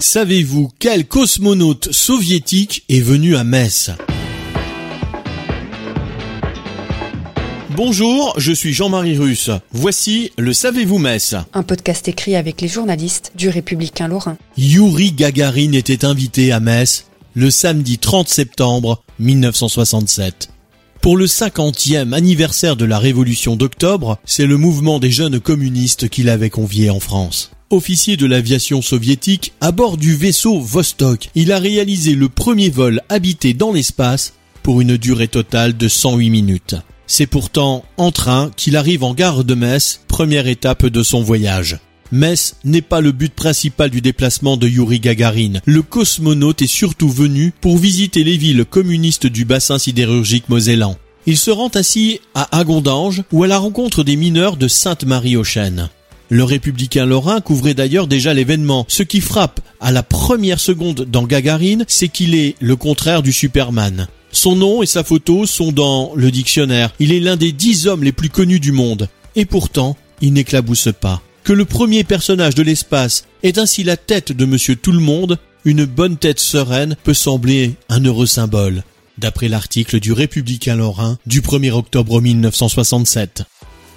Savez-vous quel cosmonaute soviétique est venu à Metz Bonjour, je suis Jean-Marie Russe. Voici le Savez-vous Metz Un podcast écrit avec les journalistes du Républicain Lorrain. Yuri Gagarin était invité à Metz le samedi 30 septembre 1967. Pour le 50e anniversaire de la révolution d'octobre, c'est le mouvement des jeunes communistes qui l'avait convié en France. Officier de l'aviation soviétique, à bord du vaisseau Vostok, il a réalisé le premier vol habité dans l'espace pour une durée totale de 108 minutes. C'est pourtant en train qu'il arrive en gare de Metz, première étape de son voyage. Metz n'est pas le but principal du déplacement de Yuri Gagarin. Le cosmonaute est surtout venu pour visiter les villes communistes du bassin sidérurgique mosellan. Il se rend ainsi à Agondange ou à la rencontre des mineurs de Sainte-Marie-aux-Chênes. Le républicain lorrain couvrait d'ailleurs déjà l'événement. Ce qui frappe à la première seconde dans Gagarine, c'est qu'il est le contraire du Superman. Son nom et sa photo sont dans le dictionnaire. Il est l'un des dix hommes les plus connus du monde. Et pourtant, il n'éclabousse pas. Que le premier personnage de l'espace est ainsi la tête de monsieur tout le monde, une bonne tête sereine peut sembler un heureux symbole. D'après l'article du Républicain Lorrain du 1er octobre 1967.